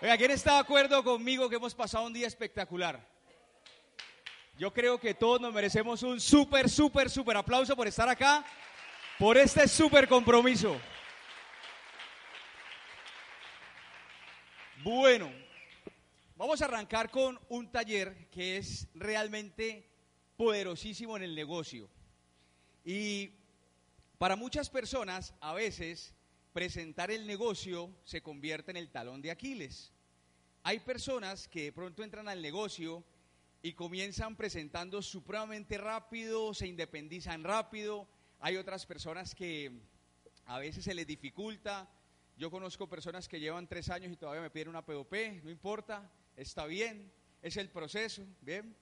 Oiga, ¿quién está de acuerdo conmigo que hemos pasado un día espectacular? Yo creo que todos nos merecemos un súper, súper, súper aplauso por estar acá, por este súper compromiso. Bueno, vamos a arrancar con un taller que es realmente poderosísimo en el negocio. Y para muchas personas, a veces, presentar el negocio se convierte en el talón de Aquiles. Hay personas que de pronto entran al negocio y comienzan presentando supremamente rápido, se independizan rápido. Hay otras personas que a veces se les dificulta. Yo conozco personas que llevan tres años y todavía me piden una POP, no importa, está bien, es el proceso, ¿bien?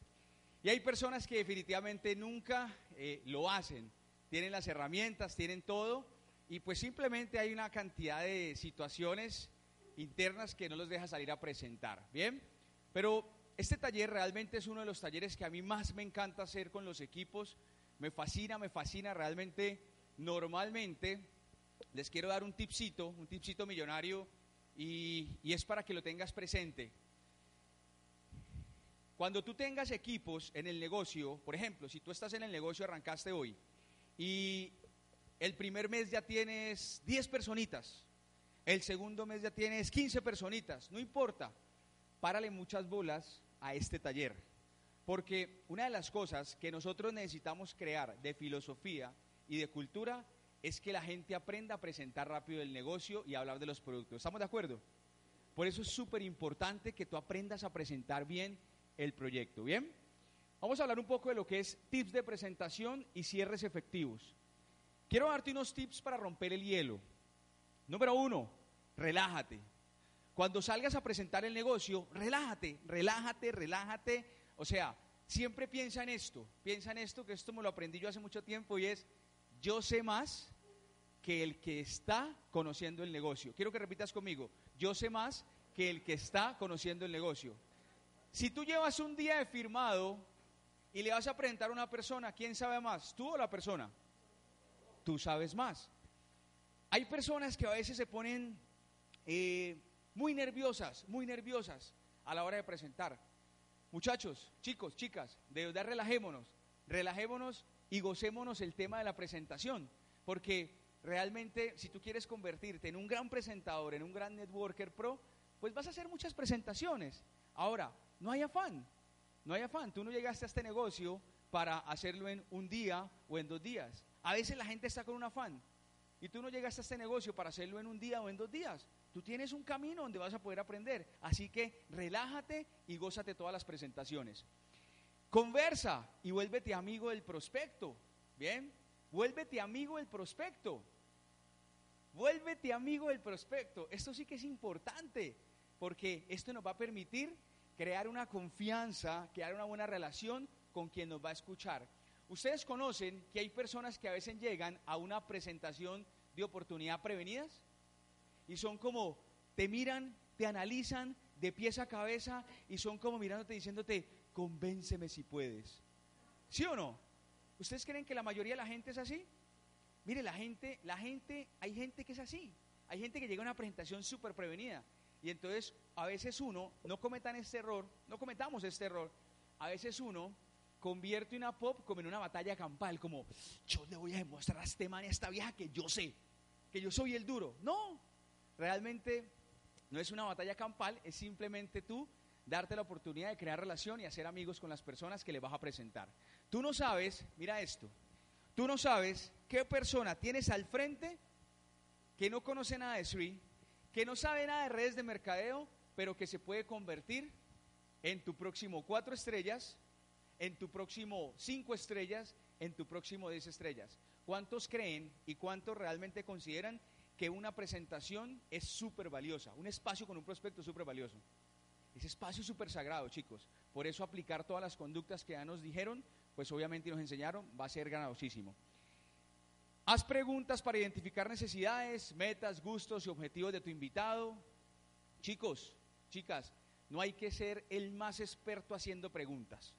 Y hay personas que definitivamente nunca eh, lo hacen tienen las herramientas, tienen todo, y pues simplemente hay una cantidad de situaciones internas que no los deja salir a presentar. Bien, pero este taller realmente es uno de los talleres que a mí más me encanta hacer con los equipos. Me fascina, me fascina realmente. Normalmente les quiero dar un tipcito, un tipcito millonario, y, y es para que lo tengas presente. Cuando tú tengas equipos en el negocio, por ejemplo, si tú estás en el negocio, arrancaste hoy, y el primer mes ya tienes 10 personitas, el segundo mes ya tienes 15 personitas, no importa, párale muchas bolas a este taller. Porque una de las cosas que nosotros necesitamos crear de filosofía y de cultura es que la gente aprenda a presentar rápido el negocio y a hablar de los productos. ¿Estamos de acuerdo? Por eso es súper importante que tú aprendas a presentar bien el proyecto. ¿Bien? Vamos a hablar un poco de lo que es tips de presentación y cierres efectivos. Quiero darte unos tips para romper el hielo. Número uno, relájate. Cuando salgas a presentar el negocio, relájate, relájate, relájate. O sea, siempre piensa en esto, piensa en esto, que esto me lo aprendí yo hace mucho tiempo y es, yo sé más que el que está conociendo el negocio. Quiero que repitas conmigo, yo sé más que el que está conociendo el negocio. Si tú llevas un día de firmado y le vas a presentar a una persona, ¿quién sabe más? ¿Tú o la persona? Tú sabes más. Hay personas que a veces se ponen eh, muy nerviosas, muy nerviosas a la hora de presentar. Muchachos, chicos, chicas, de verdad relajémonos, relajémonos y gocémonos el tema de la presentación, porque realmente si tú quieres convertirte en un gran presentador, en un gran networker pro, pues vas a hacer muchas presentaciones. Ahora, no hay afán, no hay afán, tú no llegaste a este negocio para hacerlo en un día o en dos días. A veces la gente está con un afán y tú no llegaste a este negocio para hacerlo en un día o en dos días. Tú tienes un camino donde vas a poder aprender. Así que relájate y gózate todas las presentaciones. Conversa y vuélvete amigo del prospecto. Bien, vuélvete amigo del prospecto. Vuélvete amigo del prospecto. Esto sí que es importante porque esto nos va a permitir crear una confianza, crear una buena relación con quien nos va a escuchar. Ustedes conocen que hay personas que a veces llegan a una presentación de oportunidad prevenidas y son como, te miran, te analizan de pies a cabeza y son como mirándote diciéndote, convénceme si puedes. ¿Sí o no? ¿Ustedes creen que la mayoría de la gente es así? Mire, la gente, la gente, hay gente que es así. Hay gente que llega a una presentación súper prevenida. Y entonces a veces uno, no cometan este error, no cometamos este error, a veces uno convierte una pop como en una batalla campal, como yo le voy a demostrar a este man y a esta vieja que yo sé, que yo soy el duro. No, realmente no es una batalla campal, es simplemente tú darte la oportunidad de crear relación y hacer amigos con las personas que le vas a presentar. Tú no sabes, mira esto, tú no sabes qué persona tienes al frente que no conoce nada de Sri, que no sabe nada de redes de mercadeo, pero que se puede convertir en tu próximo cuatro estrellas, en tu próximo cinco estrellas, en tu próximo diez estrellas. ¿Cuántos creen y cuántos realmente consideran que una presentación es súper valiosa? Un espacio con un prospecto súper valioso. Ese espacio es súper sagrado, chicos. Por eso aplicar todas las conductas que ya nos dijeron, pues obviamente nos enseñaron, va a ser ganadosísimo. Haz preguntas para identificar necesidades, metas, gustos y objetivos de tu invitado. Chicos, chicas, no hay que ser el más experto haciendo preguntas.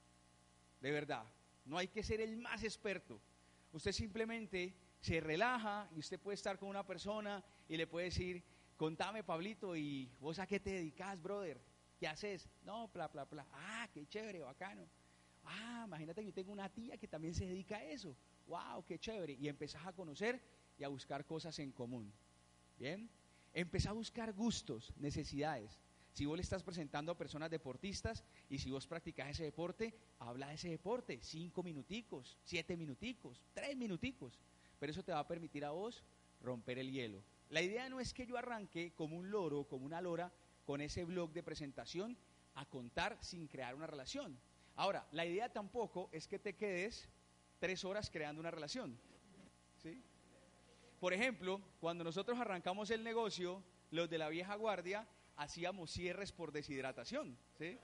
De verdad, no hay que ser el más experto. Usted simplemente se relaja y usted puede estar con una persona y le puede decir, contame, Pablito, ¿y vos a qué te dedicas, brother? ¿Qué haces? No, bla, bla, bla. Ah, qué chévere, bacano. Ah, imagínate que yo tengo una tía que también se dedica a eso. Wow, qué chévere. Y empezás a conocer y a buscar cosas en común. Bien, empezá a buscar gustos, necesidades. Si vos le estás presentando a personas deportistas y si vos practicas ese deporte, habla de ese deporte, cinco minuticos, siete minuticos, tres minuticos. Pero eso te va a permitir a vos romper el hielo. La idea no es que yo arranque como un loro, como una lora, con ese blog de presentación a contar sin crear una relación. Ahora, la idea tampoco es que te quedes tres horas creando una relación. ¿sí? Por ejemplo, cuando nosotros arrancamos el negocio, los de la vieja guardia, hacíamos cierres por deshidratación, ¿sí?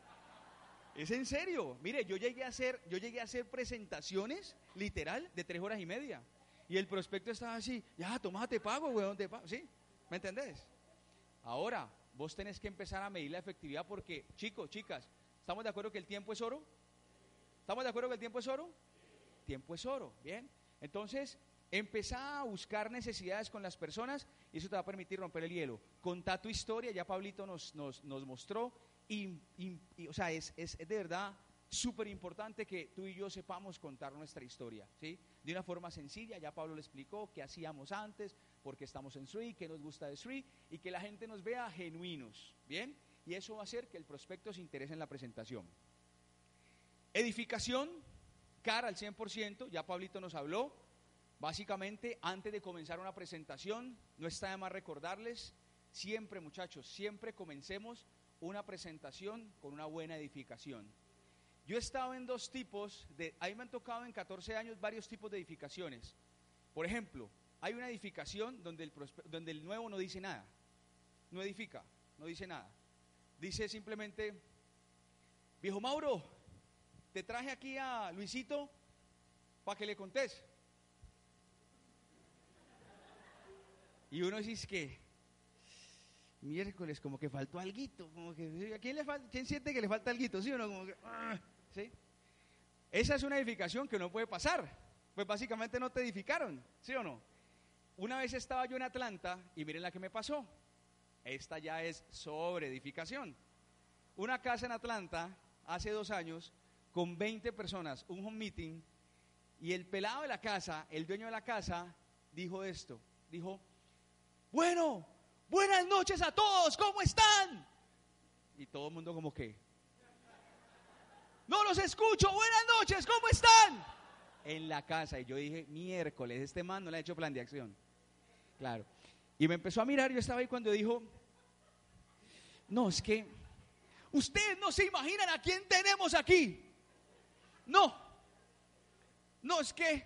Es en serio. Mire, yo llegué a hacer, yo llegué a hacer presentaciones, literal, de tres horas y media. Y el prospecto estaba así, ya, tomate pago, weón, te pago. ¿Sí? ¿Me entendés? Ahora, vos tenés que empezar a medir la efectividad porque, chicos, chicas, ¿estamos de acuerdo que el tiempo es oro? ¿Estamos de acuerdo que el tiempo es oro? Tiempo es oro, ¿bien? Entonces, Empezá a buscar necesidades con las personas y eso te va a permitir romper el hielo. Contá tu historia, ya Pablito nos, nos, mostró, y, o sea, es, es, de verdad súper importante que tú y yo sepamos contar nuestra historia, ¿sí? De una forma sencilla, ya Pablo le explicó qué hacíamos antes, por qué estamos en Sri, qué nos gusta de Sri, y que la gente nos vea genuinos, ¿bien? Y eso va a hacer que el prospecto se interese en la presentación. Edificación, cara al 100%, ya Pablito nos habló, Básicamente, antes de comenzar una presentación, no está de más recordarles, siempre muchachos, siempre comencemos una presentación con una buena edificación. Yo he estado en dos tipos, de, ahí me han tocado en 14 años varios tipos de edificaciones. Por ejemplo, hay una edificación donde el, donde el nuevo no dice nada, no edifica, no dice nada. Dice simplemente, viejo Mauro, te traje aquí a Luisito para que le contés. Y uno dice que miércoles como que faltó alguito, como que ¿a quién siente que le falta alguito? ¿Sí o no? Como que, ah, ¿sí? Esa es una edificación que no puede pasar. Pues básicamente no te edificaron, ¿sí o no? Una vez estaba yo en Atlanta y miren la que me pasó. Esta ya es sobre edificación. Una casa en Atlanta hace dos años con 20 personas, un home meeting, y el pelado de la casa, el dueño de la casa, dijo esto, dijo, bueno, buenas noches a todos, ¿cómo están? Y todo el mundo como que, no los escucho, buenas noches, ¿cómo están? En la casa. Y yo dije, miércoles, este man no le ha hecho plan de acción. Claro. Y me empezó a mirar, yo estaba ahí cuando dijo, no, es que ustedes no se imaginan a quién tenemos aquí. No, no es que,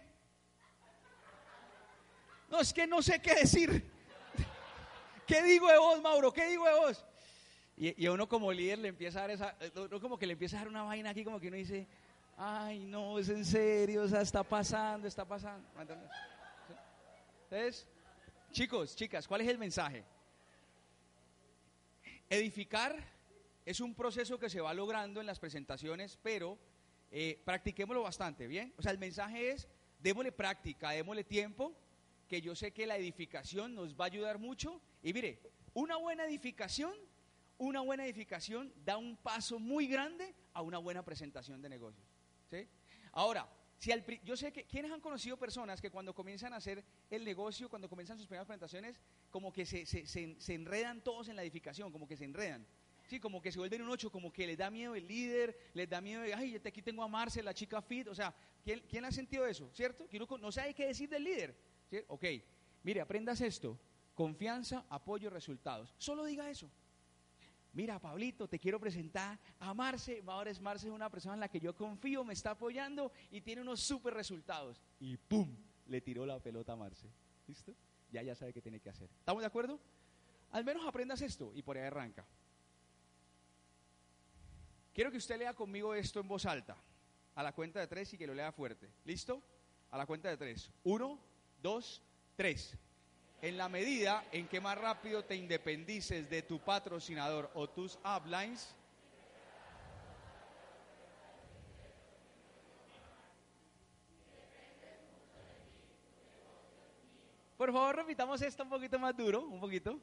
no es que no sé qué decir. ¿Qué digo de vos, Mauro? ¿Qué digo de vos? Y, a uno como líder le empieza a dar esa, uno como que le empieza a dar una vaina aquí, como que uno dice, ay, no, es en serio, o sea, está pasando, está pasando. Entonces, chicos, chicas, ¿cuál es el mensaje? Edificar es un proceso que se va logrando en las presentaciones, pero eh, practiquémoslo bastante, ¿bien? O sea, el mensaje es, démosle práctica, démosle tiempo, que yo sé que la edificación nos va a ayudar mucho. Y mire, una buena edificación, una buena edificación da un paso muy grande a una buena presentación de negocios. ¿sí? Ahora, si yo sé que quienes han conocido personas que cuando comienzan a hacer el negocio, cuando comienzan sus primeras presentaciones, como que se, se, se, enredan todos en la edificación, como que se enredan. Sí, como que se vuelven un ocho, como que les da miedo el líder, les da miedo, ay, aquí tengo a Marce, la chica fit, o sea, ¿quién, ¿quién ha sentido eso? ¿Cierto? No sabe qué decir del líder. Ok, mire, aprendas esto. Confianza, apoyo, resultados. Solo diga eso. Mira, Pablito, te quiero presentar a Marce. Ahora es Marce una persona en la que yo confío, me está apoyando y tiene unos super resultados. Y ¡pum! Le tiró la pelota a Marce. ¿Listo? Ya ya sabe qué tiene que hacer. ¿Estamos de acuerdo? Al menos aprendas esto y por ahí arranca. Quiero que usted lea conmigo esto en voz alta. A la cuenta de tres y que lo lea fuerte. ¿Listo? A la cuenta de tres. Uno, dos, tres en la medida en que más rápido te independices de tu patrocinador o tus uplines, Por favor, repitamos esto un poquito más duro, un poquito.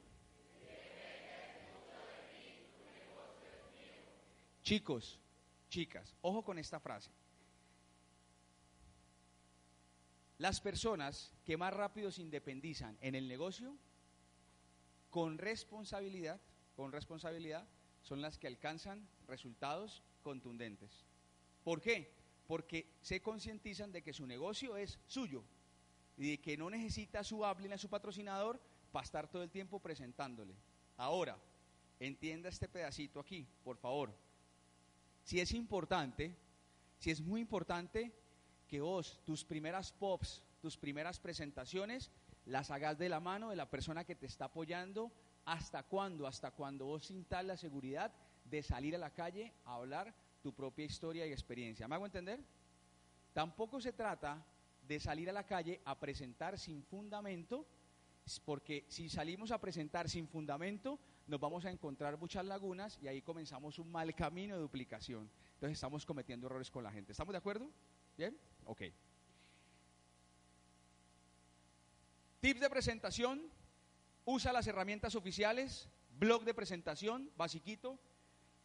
Chicos, chicas, ojo con esta frase. Las personas que más rápido se independizan en el negocio, con responsabilidad, con responsabilidad, son las que alcanzan resultados contundentes. ¿Por qué? Porque se concientizan de que su negocio es suyo y de que no necesita su Ablin, a su patrocinador, para estar todo el tiempo presentándole. Ahora, entienda este pedacito aquí, por favor. Si es importante, si es muy importante que vos, tus primeras pops, tus primeras presentaciones, las hagas de la mano de la persona que te está apoyando. ¿Hasta cuándo? Hasta cuando vos sintas la seguridad de salir a la calle a hablar tu propia historia y experiencia. ¿Me hago entender? Tampoco se trata de salir a la calle a presentar sin fundamento, porque si salimos a presentar sin fundamento, nos vamos a encontrar muchas lagunas y ahí comenzamos un mal camino de duplicación. Entonces estamos cometiendo errores con la gente. ¿Estamos de acuerdo? ¿Bien? Ok. Tips de presentación. Usa las herramientas oficiales. Blog de presentación, basiquito.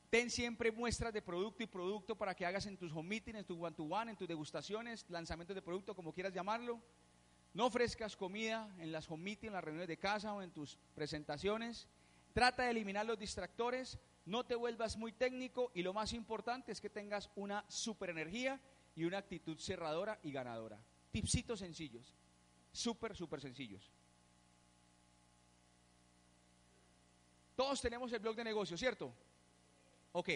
Ten siempre muestras de producto y producto para que hagas en tus home meetings, en tu one-to-one, en tus degustaciones, lanzamientos de producto, como quieras llamarlo. No ofrezcas comida en las home meetings, en las reuniones de casa o en tus presentaciones. Trata de eliminar los distractores. No te vuelvas muy técnico y lo más importante es que tengas una super energía y una actitud cerradora y ganadora. Tipsitos sencillos, súper, súper sencillos. Todos tenemos el blog de negocio, ¿cierto? Ok.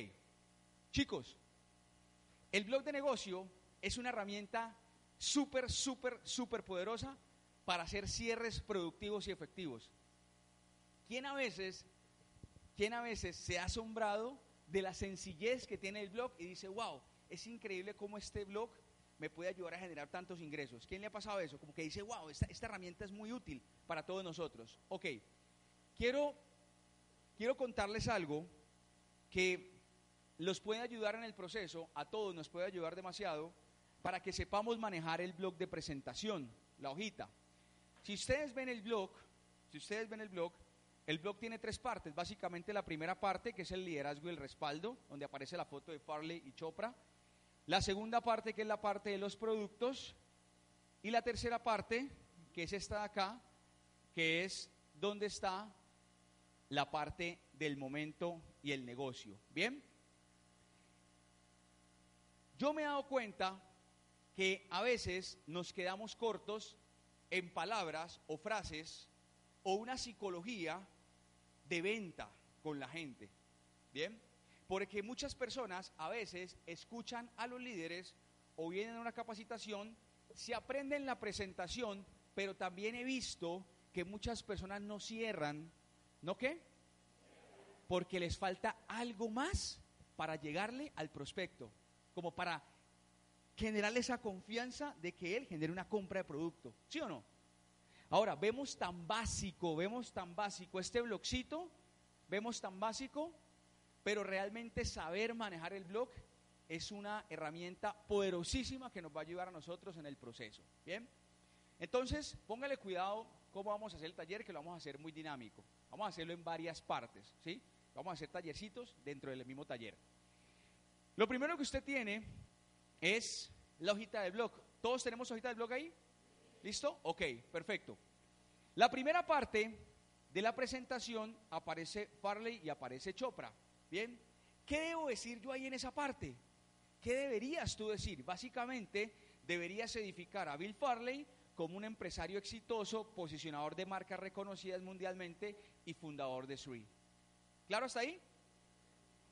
Chicos, el blog de negocio es una herramienta súper, súper, súper poderosa para hacer cierres productivos y efectivos. ¿Quién a veces, quién a veces se ha asombrado de la sencillez que tiene el blog y dice, wow, es increíble cómo este blog me puede ayudar a generar tantos ingresos. ¿Quién le ha pasado eso? Como que dice, wow, esta, herramienta es muy útil para todos nosotros. Ok, quiero, quiero contarles algo que los puede ayudar en el proceso, a todos nos puede ayudar demasiado, para que sepamos manejar el blog de presentación, la hojita. Si ustedes ven el blog, si ustedes ven el blog, el blog tiene tres partes. Básicamente la primera parte, que es el liderazgo y el respaldo, donde aparece la foto de Farley y Chopra. La segunda parte, que es la parte de los productos. Y la tercera parte, que es esta de acá, que es donde está la parte del momento y el negocio. ¿Bien? Yo me he dado cuenta que a veces nos quedamos cortos en palabras o frases o una psicología de venta con la gente. ¿Bien? Porque muchas personas a veces escuchan a los líderes o vienen a una capacitación, se aprenden la presentación, pero también he visto que muchas personas no cierran, ¿no qué? Porque les falta algo más para llegarle al prospecto, como para generarle esa confianza de que él genere una compra de producto, ¿sí o no? Ahora, vemos tan básico, vemos tan básico este blogcito, vemos tan básico, pero realmente saber manejar el blog es una herramienta poderosísima que nos va a ayudar a nosotros en el proceso. Bien, entonces póngale cuidado cómo vamos a hacer el taller, que lo vamos a hacer muy dinámico. Vamos a hacerlo en varias partes, ¿sí? Vamos a hacer tallercitos dentro del mismo taller. Lo primero que usted tiene es la hojita de blog. ¿Todos tenemos hojita de blog ahí? ¿Listo? Ok, perfecto. La primera parte de la presentación aparece Farley y aparece Chopra. Bien, ¿qué debo decir yo ahí en esa parte? ¿Qué deberías tú decir? Básicamente, deberías edificar a Bill Farley como un empresario exitoso, posicionador de marcas reconocidas mundialmente y fundador de SRI. ¿Claro hasta ahí?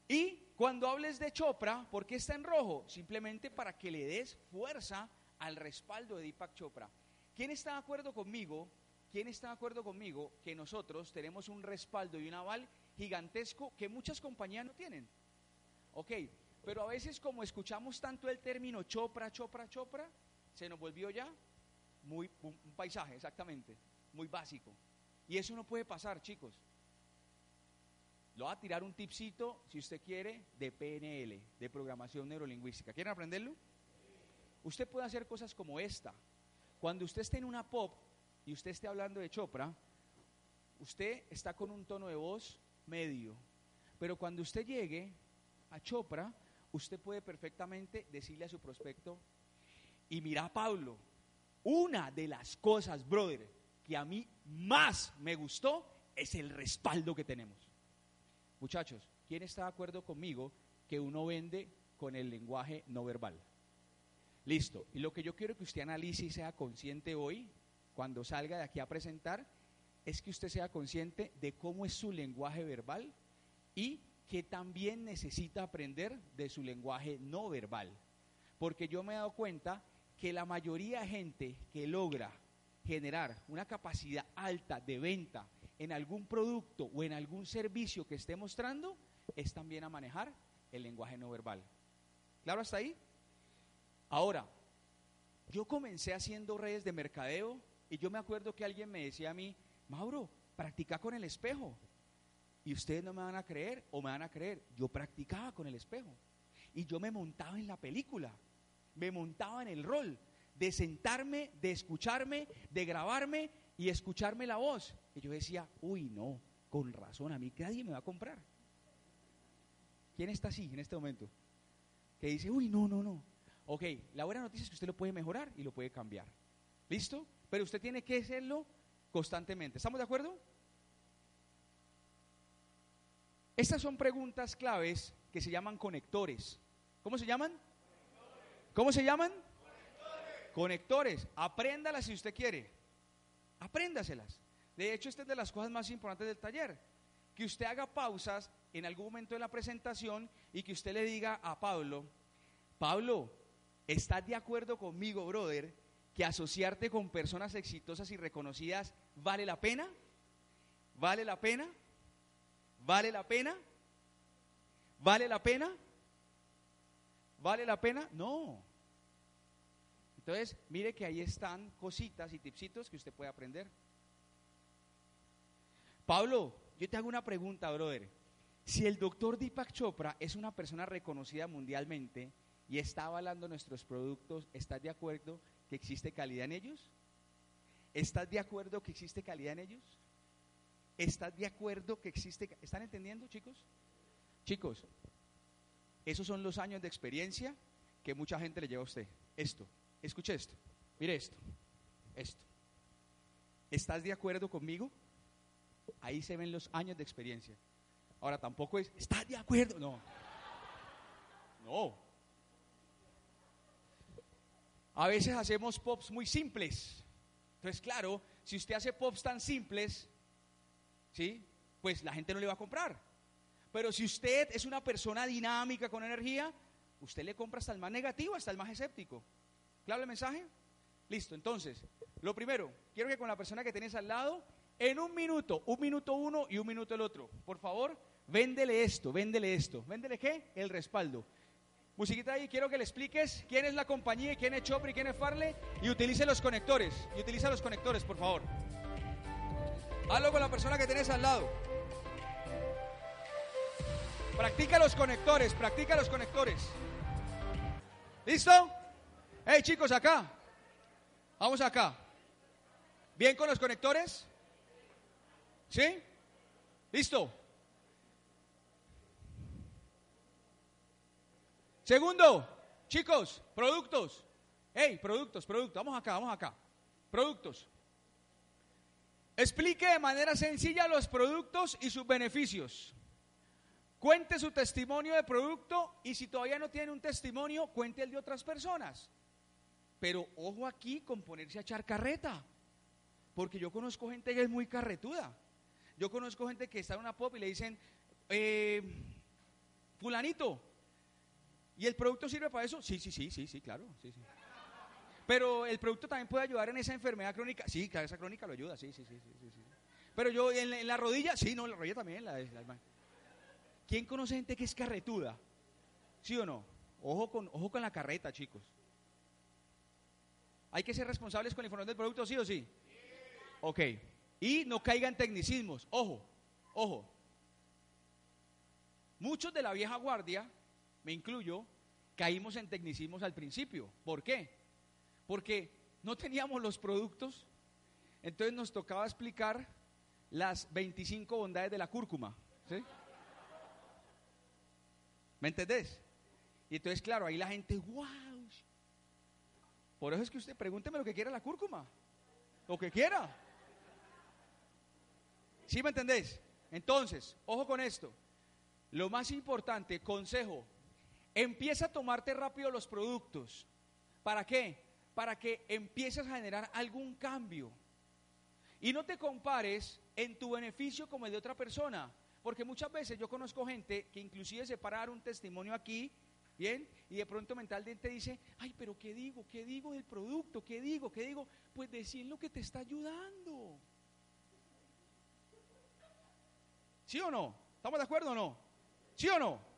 Y cuando hables de Chopra, ¿por qué está en rojo? Simplemente para que le des fuerza al respaldo de Deepak Chopra. ¿Quién está de acuerdo conmigo? ¿Quién está de acuerdo conmigo que nosotros tenemos un respaldo y un aval gigantesco que muchas compañías no tienen? Ok, pero a veces como escuchamos tanto el término chopra, chopra, chopra, se nos volvió ya muy un, paisaje, exactamente, muy básico. Y eso no puede pasar, chicos. Lo va a tirar un tipcito, si usted quiere, de PNL, de programación neurolingüística. ¿Quieren aprenderlo? Usted puede hacer cosas como esta. Cuando usted esté en una pop y usted esté hablando de Chopra, usted está con un tono de voz medio. Pero cuando usted llegue a Chopra, usted puede perfectamente decirle a su prospecto, y mira Pablo, una de las cosas, brother, que a mí más me gustó es el respaldo que tenemos. Muchachos, ¿quién está de acuerdo conmigo que uno vende con el lenguaje no verbal? Listo. Y lo que yo quiero que usted analice y sea consciente hoy, cuando salga de aquí a presentar, es que usted sea consciente de cómo es su lenguaje verbal y que también necesita aprender de su lenguaje no verbal. Porque yo me he dado cuenta que la mayoría de gente que logra generar una capacidad alta de venta en algún producto o en algún servicio que esté mostrando, es también a manejar el lenguaje no verbal. ¿Claro hasta ahí? Ahora, yo comencé haciendo redes de mercadeo y yo me acuerdo que alguien me decía a mí, Mauro, practica con el espejo. Y ustedes no me van a creer o me van a creer. Yo practicaba con el espejo. Y yo me montaba en la película. Me montaba en el rol de sentarme, de escucharme, de grabarme y escucharme la voz. Y yo decía, uy, no, con razón, a mí nadie me va a comprar. ¿Quién está así en este momento? Que dice, uy, no, no, no. Ok, la buena noticia es que usted lo puede mejorar y lo puede cambiar. ¿Listo? Pero usted tiene que hacerlo constantemente. ¿Estamos de acuerdo? Estas son preguntas claves que se llaman conectores. ¿Cómo se llaman? ¿Cómo se llaman? Conectores. conectores. Apréndalas si usted quiere. Apréndaselas. De hecho, esta es de las cosas más importantes del taller. Que usted haga pausas en algún momento de la presentación y que usted le diga a Pablo, Pablo, ¿estás de acuerdo conmigo, brother, que asociarte con personas exitosas y reconocidas vale la pena? ¿Vale la pena? ¿Vale la pena? ¿Vale la pena? ¿Vale la pena? No. Entonces, mire que ahí están cositas y tipsitos que usted puede aprender. Pablo, yo te hago una pregunta, brother. Si el doctor Deepak Chopra es una persona reconocida mundialmente y está avalando nuestros productos, ¿estás de acuerdo que existe calidad en ellos? ¿Estás de acuerdo que existe calidad en ellos? ¿Estás de acuerdo que existe? ¿Están entendiendo, chicos? Chicos, esos son los años de experiencia que mucha gente le lleva a usted. Esto, escuche esto, mire esto, esto. ¿Estás de acuerdo conmigo? Ahí se ven los años de experiencia. Ahora tampoco es, ¿estás de acuerdo? No. No. A veces hacemos pops muy simples. Entonces, claro, si usted hace pops tan simples, ¿sí? Pues la gente no le va a comprar. Pero si usted es una persona dinámica con energía, usted le compra hasta el más negativo, hasta el más escéptico. ¿Claro el mensaje? Listo, entonces, lo primero, quiero que con la persona que tenés al lado, en un minuto, un minuto uno y un minuto el otro, por favor, véndele esto, véndele esto. ¿Véndele qué? El respaldo. Musiquita ahí, quiero que le expliques quién es la compañía, quién es Chopra y quién es Farley y utilice los conectores. Y utiliza los conectores, por favor. Hazlo con la persona que tienes al lado. Practica los conectores, practica los conectores. ¿Listo? Hey chicos, acá. Vamos acá. ¿Bien con los conectores? ¿Sí? ¿Listo? Segundo, chicos, productos. Hey, productos, productos. Vamos acá, vamos acá. Productos. Explique de manera sencilla los productos y sus beneficios. Cuente su testimonio de producto y si todavía no tiene un testimonio, cuente el de otras personas. Pero ojo aquí con ponerse a echar carreta. Porque yo conozco gente que es muy carretuda. Yo conozco gente que está en una pop y le dicen, eh, fulanito, ¿y el producto sirve para eso? Sí, sí, sí, sí, sí, claro. Sí, sí. Pero el producto también puede ayudar en esa enfermedad crónica. Sí, claro, esa crónica lo ayuda, sí, sí, sí, sí. sí. Pero yo en, la rodilla, sí, no, la rodilla también. La, ¿Quién conoce gente que es carretuda? ¿Sí o no? Ojo con, ojo con la carreta, chicos. ¿Hay que ser responsables con la información del producto, sí o sí? Ok. Y no caigan tecnicismos. Ojo, ojo. Muchos de la vieja guardia, me incluyo, caímos en tecnicismos al principio. ¿Por qué? porque no teníamos los productos, entonces nos tocaba explicar las 25 bondades de la cúrcuma. ¿Me entendés? Y entonces, claro, ahí la gente, wow. Por eso es que usted pregúnteme lo que quiera la cúrcuma. Lo que quiera. ¿Sí me entendés? Entonces, ojo con esto. Lo más importante, consejo, empieza a tomarte rápido los productos. ¿Para qué? Para que empieces a generar algún cambio. Y no te compares en tu beneficio como el de otra persona. Porque muchas veces yo conozco gente que inclusive se para dar un testimonio aquí, ¿bien? Y de pronto mentalmente dice, ay, pero ¿qué digo? ¿Qué digo del producto? ¿Qué digo? ¿Qué digo? Pues decir lo que te está ayudando. ¿Sí o no? ¿Estamos de acuerdo o no? ¿Sí o no?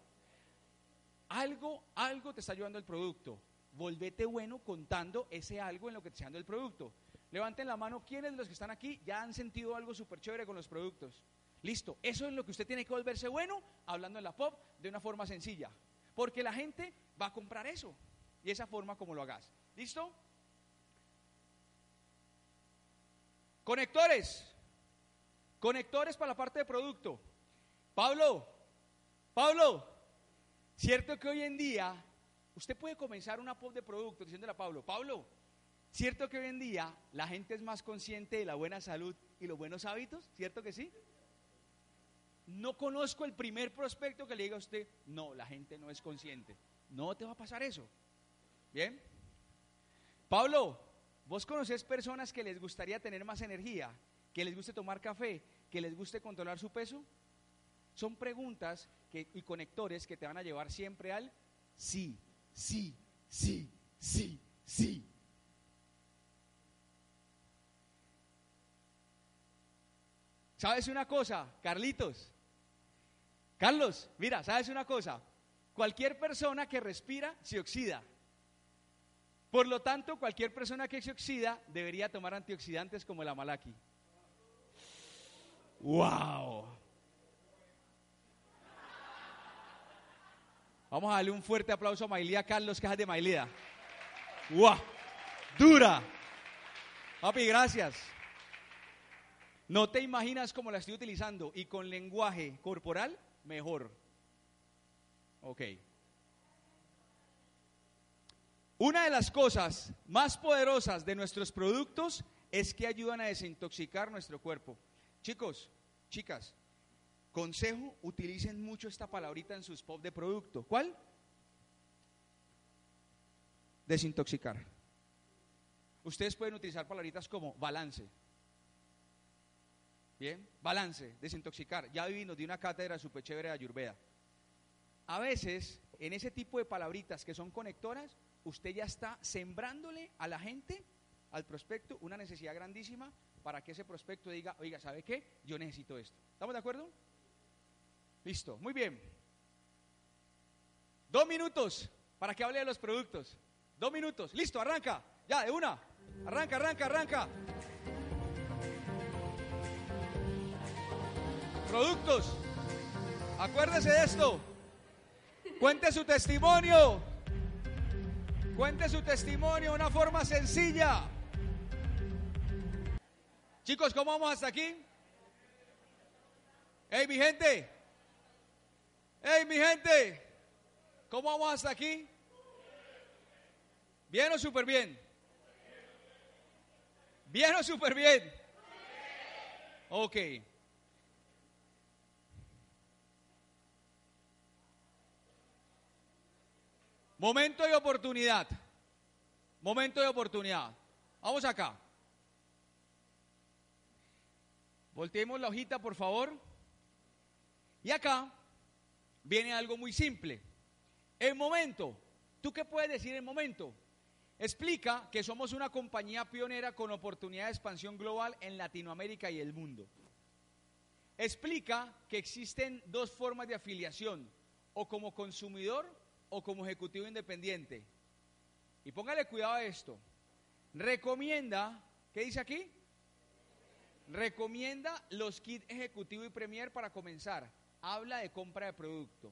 Algo, algo te está ayudando el producto. Volvete bueno contando ese algo en lo que te está ayudando el producto. Levanten la mano, ¿quiénes de los que están aquí ya han sentido algo súper chévere con los productos? Listo, eso es lo que usted tiene que volverse bueno hablando en la pop de una forma sencilla. Porque la gente va a comprar eso. Y esa forma como lo hagas. ¿Listo? Conectores. Conectores para la parte de producto. Pablo, Pablo, cierto que hoy en día usted puede comenzar una pop de producto diciéndole a Pablo, Pablo, cierto que hoy en día la gente es más consciente de la buena salud y los buenos hábitos, ¿cierto que sí? No conozco el primer prospecto que le diga a usted, no, la gente no es consciente. No te va a pasar eso. ¿Bien? Pablo, ¿vos conoces personas que les gustaría tener más energía, que les guste tomar café, que les guste controlar su peso? Son preguntas y conectores que te van a llevar siempre al sí, sí, sí, sí, sí. ¿Sabes una cosa, Carlitos? Carlos, mira, ¿sabes una cosa? Cualquier persona que respira se oxida. Por lo tanto, cualquier persona que se oxida debería tomar antioxidantes como el amalaki. ¡Wow! Vamos a darle un fuerte aplauso a Mailía Carlos, que es de Mailía. ¡Wow! ¡Dura! Papi, gracias. No te imaginas cómo la estoy utilizando y con lenguaje corporal mejor. Ok. Una de las cosas más poderosas de nuestros productos es que ayudan a desintoxicar nuestro cuerpo. Chicos, chicas, consejo, utilicen mucho esta palabrita en sus pop de producto. ¿Cuál? Desintoxicar. Ustedes pueden utilizar palabritas como balance. Bien, balance, desintoxicar. Ya vivimos de una cátedra súper chévere de Ayurveda. A veces, en ese tipo de palabritas que son conectoras, usted ya está sembrándole a la gente, al prospecto, una necesidad grandísima para que ese prospecto diga, oiga, ¿sabe qué? Yo necesito esto. ¿Estamos de acuerdo? Listo, muy bien. Dos minutos para que hable de los productos. Dos minutos. Listo, arranca. Ya, de una. Arranca, arranca, arranca. Productos. Acuérdese de esto. Cuente su testimonio. Cuente su testimonio de una forma sencilla. Chicos, ¿cómo vamos hasta aquí? Hey, mi gente. Hey, mi gente. ¿Cómo vamos hasta aquí? ¿Bien o súper bien? ¿Bien o súper bien? Ok. Momento de oportunidad. Momento de oportunidad. Vamos acá. Volteemos la hojita, por favor. Y acá viene algo muy simple. El momento. ¿Tú qué puedes decir en momento? Explica que somos una compañía pionera con oportunidad de expansión global en Latinoamérica y el mundo. Explica que existen dos formas de afiliación, o como consumidor o como ejecutivo independiente. Y póngale cuidado a esto. Recomienda, ¿qué dice aquí? Recomienda los kits ejecutivo y premier para comenzar. Habla de compra de producto.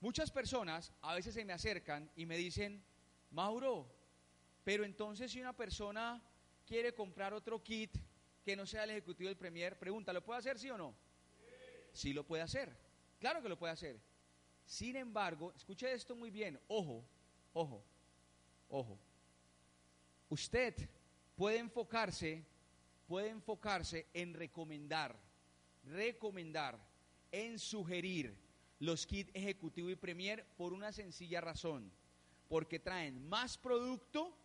Muchas personas a veces se me acercan y me dicen, Mauro, pero entonces si una persona quiere comprar otro kit que no sea el ejecutivo del premier, pregunta, ¿lo puede hacer sí o no? Sí lo puede hacer. Claro que lo puede hacer. Sin embargo, escuche esto muy bien, ojo, ojo, ojo. Usted puede enfocarse, puede enfocarse en recomendar, recomendar, en sugerir los kits ejecutivo y premier por una sencilla razón, porque traen más producto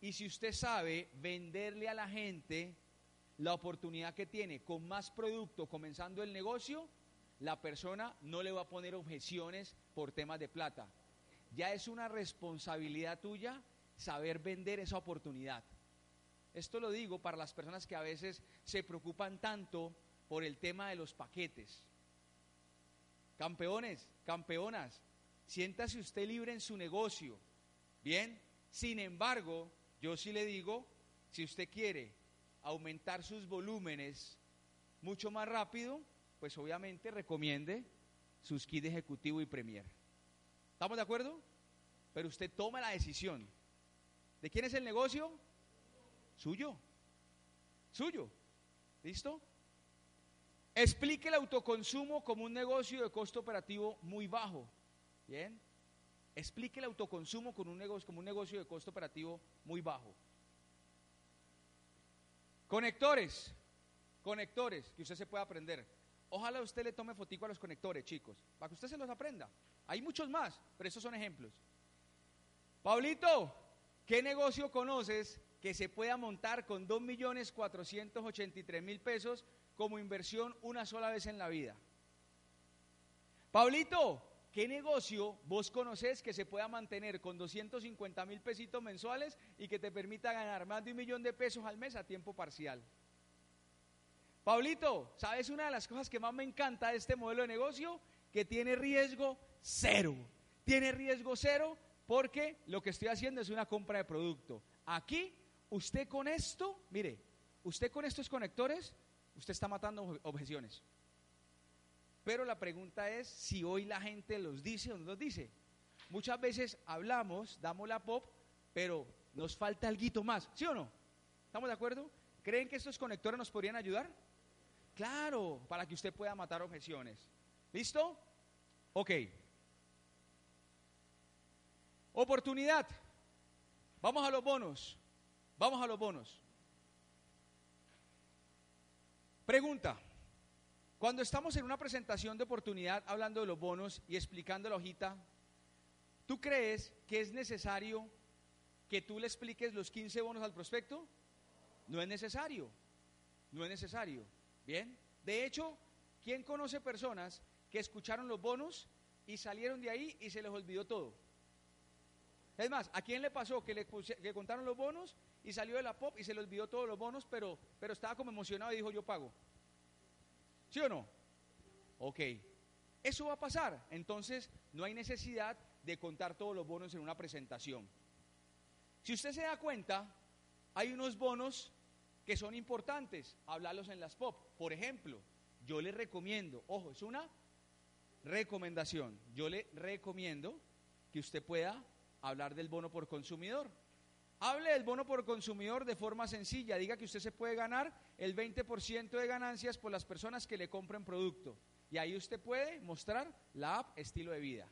y si usted sabe venderle a la gente la oportunidad que tiene con más producto comenzando el negocio, la persona no le va a poner objeciones por temas de plata. Ya es una responsabilidad tuya saber vender esa oportunidad. Esto lo digo para las personas que a veces se preocupan tanto por el tema de los paquetes. Campeones, campeonas, siéntase usted libre en su negocio. Bien, sin embargo, yo sí le digo, si usted quiere aumentar sus volúmenes mucho más rápido, pues obviamente recomiende sus kits ejecutivo y premier. ¿Estamos de acuerdo? Pero usted toma la decisión. ¿De quién es el negocio? Suyo. Suyo. ¿Listo? Explique el autoconsumo como un negocio de costo operativo muy bajo. ¿Bien? Explique el autoconsumo como un negocio, como un negocio de costo operativo muy bajo. Conectores. Conectores que usted se pueda aprender. Ojalá usted le tome fotico a los conectores, chicos, para que usted se los aprenda. Hay muchos más, pero estos son ejemplos. Pablito, ¿qué negocio conoces que se pueda montar con 2.483.000 pesos como inversión una sola vez en la vida? Pablito, ¿qué negocio vos conoces que se pueda mantener con 250 mil pesitos mensuales y que te permita ganar más de un millón de pesos al mes a tiempo parcial? Pablito, ¿sabes una de las cosas que más me encanta de este modelo de negocio? Que tiene riesgo cero. Tiene riesgo cero porque lo que estoy haciendo es una compra de producto. Aquí, usted con esto, mire, usted con estos conectores, usted está matando objeciones. Pero la pregunta es si hoy la gente los dice o no los dice. Muchas veces hablamos, damos la pop, pero nos falta algo más, ¿sí o no? ¿Estamos de acuerdo? ¿Creen que estos conectores nos podrían ayudar? Claro, para que usted pueda matar objeciones. ¿Listo? Ok. Oportunidad. Vamos a los bonos. Vamos a los bonos. Pregunta. Cuando estamos en una presentación de oportunidad hablando de los bonos y explicando la hojita, ¿tú crees que es necesario que tú le expliques los 15 bonos al prospecto? No es necesario. No es necesario. Bien. De hecho, ¿quién conoce personas que escucharon los bonos y salieron de ahí y se les olvidó todo? Es más, ¿a quién le pasó que le que contaron los bonos y salió de la pop y se le olvidó todos los bonos, pero, pero estaba como emocionado y dijo yo pago? ¿Sí o no? Ok. Eso va a pasar. Entonces, no hay necesidad de contar todos los bonos en una presentación. Si usted se da cuenta, hay unos bonos que son importantes, hablarlos en las pop. Por ejemplo, yo le recomiendo, ojo, es una recomendación, yo le recomiendo que usted pueda hablar del bono por consumidor. Hable del bono por consumidor de forma sencilla, diga que usted se puede ganar el 20% de ganancias por las personas que le compren producto. Y ahí usted puede mostrar la app estilo de vida.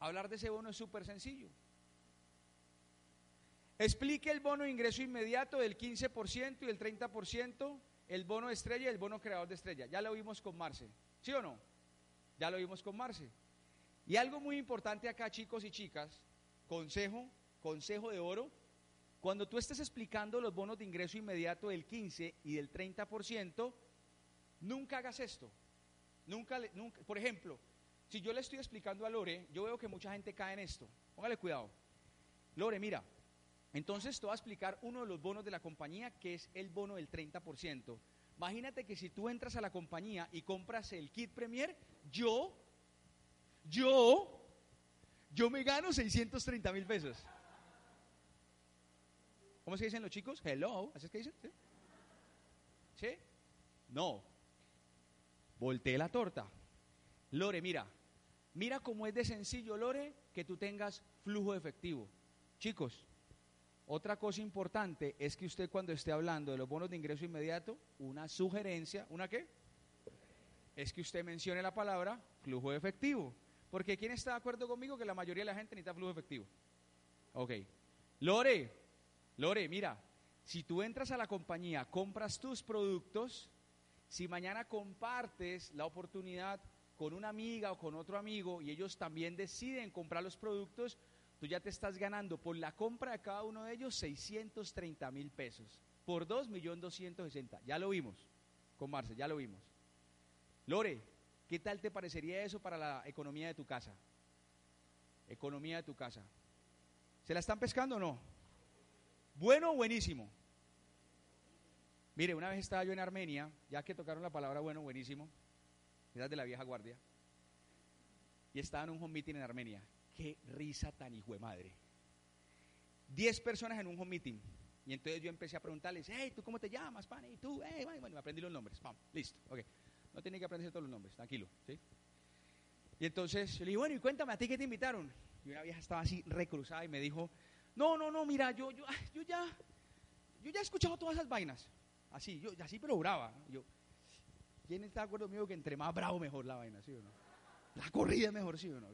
Hablar de ese bono es súper sencillo. Explique el bono ingreso inmediato del 15% y el 30%, el bono de estrella y el bono creador de estrella. Ya lo vimos con Marce, ¿sí o no? Ya lo vimos con Marce. Y algo muy importante acá, chicos y chicas, consejo, consejo de oro, cuando tú estés explicando los bonos de ingreso inmediato del 15 y del 30%, nunca hagas esto. Nunca, nunca, por ejemplo, si yo le estoy explicando a Lore, yo veo que mucha gente cae en esto. Póngale cuidado. Lore, mira, entonces te voy a explicar uno de los bonos de la compañía, que es el bono del 30%. Imagínate que si tú entras a la compañía y compras el kit Premier, yo, yo, yo me gano 630 mil pesos. ¿Cómo se dicen los chicos? Hello, ¿así es que dicen? ¿Sí? ¿Sí? No. Volteé la torta. Lore, mira, mira cómo es de sencillo, Lore, que tú tengas flujo de efectivo. Chicos, otra cosa importante es que usted cuando esté hablando de los bonos de ingreso inmediato, una sugerencia, ¿una qué? Es que usted mencione la palabra flujo de efectivo. Porque ¿quién está de acuerdo conmigo que la mayoría de la gente necesita flujo efectivo? Ok. Lore, Lore, mira, si tú entras a la compañía, compras tus productos, si mañana compartes la oportunidad con una amiga o con otro amigo y ellos también deciden comprar los productos, tú ya te estás ganando por la compra de cada uno de ellos 630 mil pesos. Por 2 millones 260. Ya lo vimos con Marce, ya lo vimos. Lore, ¿qué tal te parecería eso para la economía de tu casa? Economía de tu casa. ¿Se la están pescando o no? Bueno o buenísimo. Mire, una vez estaba yo en Armenia, ya que tocaron la palabra bueno, buenísimo, era de la vieja guardia, y estaba en un home meeting en Armenia. Qué risa tan hijo de madre. Diez personas en un home meeting. Y entonces yo empecé a preguntarles, hey, ¿tú cómo te llamas, pane? ¿Y tú? Hey, bueno, me aprendí los nombres. Listo, ok. No tiene que aprenderse todos los nombres, tranquilo, ¿sí? Y entonces yo le dije, bueno, y cuéntame, ¿a ti qué te invitaron? Y una vieja estaba así recruzada y me dijo, no, no, no, mira, yo, yo, yo ya, yo ya he escuchado todas esas vainas. Así, yo, así, pero brava. Yo, ¿Quién está de acuerdo conmigo que entre más bravo mejor la vaina, sí o no? La corrida es mejor, sí o no.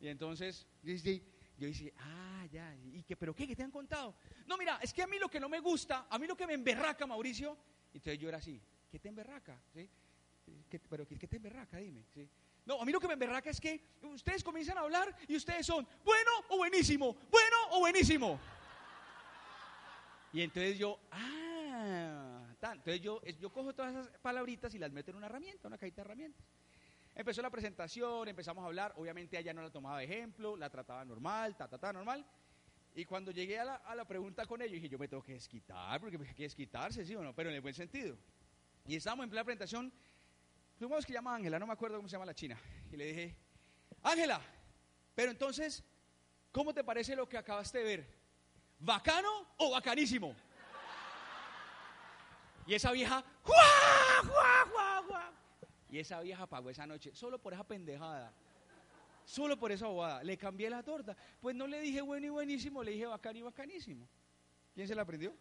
Y entonces, yo dije, ah, ya, ¿y qué, pero qué, qué te han contado? No, mira, es que a mí lo que no me gusta, a mí lo que me emberraca, Mauricio, entonces yo era así, ¿qué te emberraca? ¿Sí? ¿Qué, pero ¿qué, te emberraca? Dime, ¿sí? No, a mí lo que me emberraca es que ustedes comienzan a hablar y ustedes son bueno o buenísimo, bueno o buenísimo. Y entonces yo, ah, entonces yo, yo cojo todas esas palabritas y las meto en una herramienta, una cajita de herramientas. Empezó la presentación, empezamos a hablar, obviamente ella no la tomaba de ejemplo, la trataba normal, ta, ta, ta, normal. Y cuando llegué a la, a la pregunta con ellos, dije, yo me tengo que desquitar, porque hay que desquitarse, ¿sí o no? Pero en el buen sentido. Y estábamos en plena presentación, supongamos que llama Ángela, no me acuerdo cómo se llama la china. Y le dije, Ángela, pero entonces, ¿cómo te parece lo que acabaste de ver? ¿Bacano o bacanísimo? Y esa vieja, Y esa vieja pagó esa noche, solo por esa pendejada. Solo por esa bobada. Le cambié la torta. Pues no le dije bueno y buenísimo, le dije bacán y bacanísimo. ¿Quién se la aprendió?